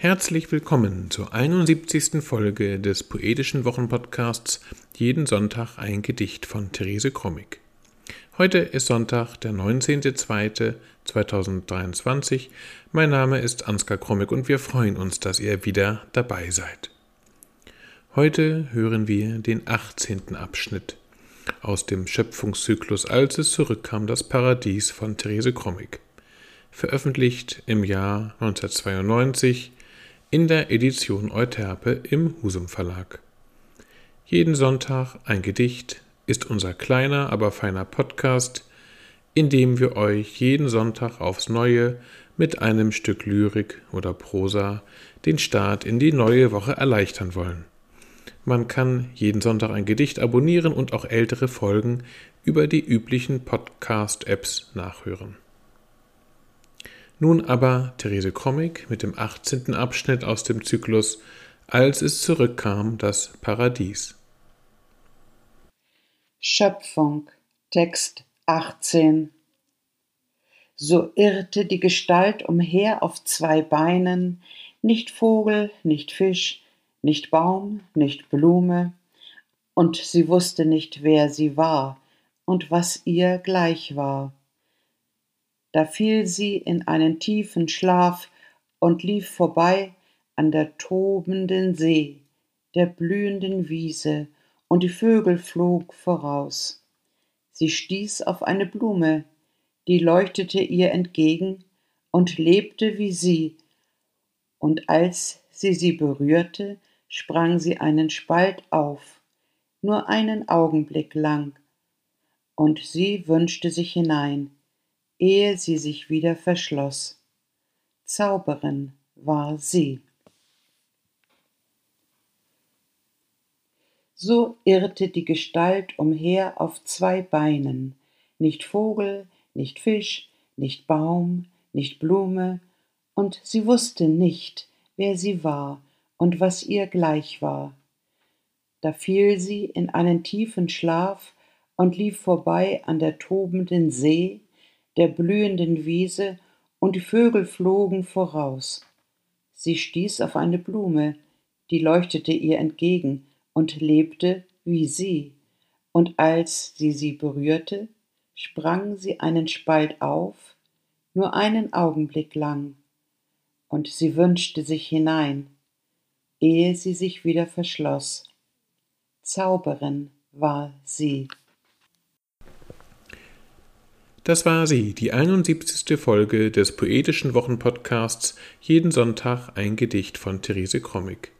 Herzlich willkommen zur 71. Folge des poetischen Wochenpodcasts Jeden Sonntag ein Gedicht von Therese Krommig. Heute ist Sonntag, der 19.02.2023. Mein Name ist Ansgar Krommig und wir freuen uns, dass ihr wieder dabei seid. Heute hören wir den 18. Abschnitt aus dem Schöpfungszyklus Als es zurückkam das Paradies von Therese Krommig. Veröffentlicht im Jahr 1992 in der Edition Euterpe im Husum Verlag. Jeden Sonntag ein Gedicht ist unser kleiner, aber feiner Podcast, in dem wir euch jeden Sonntag aufs Neue mit einem Stück Lyrik oder Prosa den Start in die neue Woche erleichtern wollen. Man kann jeden Sonntag ein Gedicht abonnieren und auch ältere Folgen über die üblichen Podcast-Apps nachhören. Nun aber Therese Krommig mit dem 18. Abschnitt aus dem Zyklus Als es zurückkam, das Paradies. Schöpfung, Text 18 So irrte die Gestalt umher auf zwei Beinen, nicht Vogel, nicht Fisch, nicht Baum, nicht Blume, und sie wusste nicht, wer sie war und was ihr gleich war da fiel sie in einen tiefen Schlaf und lief vorbei an der tobenden See, der blühenden Wiese, und die Vögel flog voraus. Sie stieß auf eine Blume, die leuchtete ihr entgegen und lebte wie sie, und als sie sie berührte, sprang sie einen Spalt auf, nur einen Augenblick lang, und sie wünschte sich hinein, ehe sie sich wieder verschloss. Zauberin war sie. So irrte die Gestalt umher auf zwei Beinen, nicht Vogel, nicht Fisch, nicht Baum, nicht Blume, und sie wusste nicht, wer sie war und was ihr gleich war. Da fiel sie in einen tiefen Schlaf und lief vorbei an der tobenden See, der blühenden Wiese, und die Vögel flogen voraus. Sie stieß auf eine Blume, die leuchtete ihr entgegen und lebte wie sie, und als sie sie berührte, sprang sie einen Spalt auf, nur einen Augenblick lang, und sie wünschte sich hinein, ehe sie sich wieder verschloss. Zauberin war sie. Das war sie, die 71. Folge des poetischen Wochenpodcasts Jeden Sonntag ein Gedicht von Therese Krommig.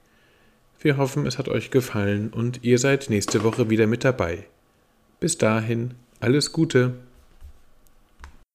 Wir hoffen, es hat euch gefallen und ihr seid nächste Woche wieder mit dabei. Bis dahin, alles Gute.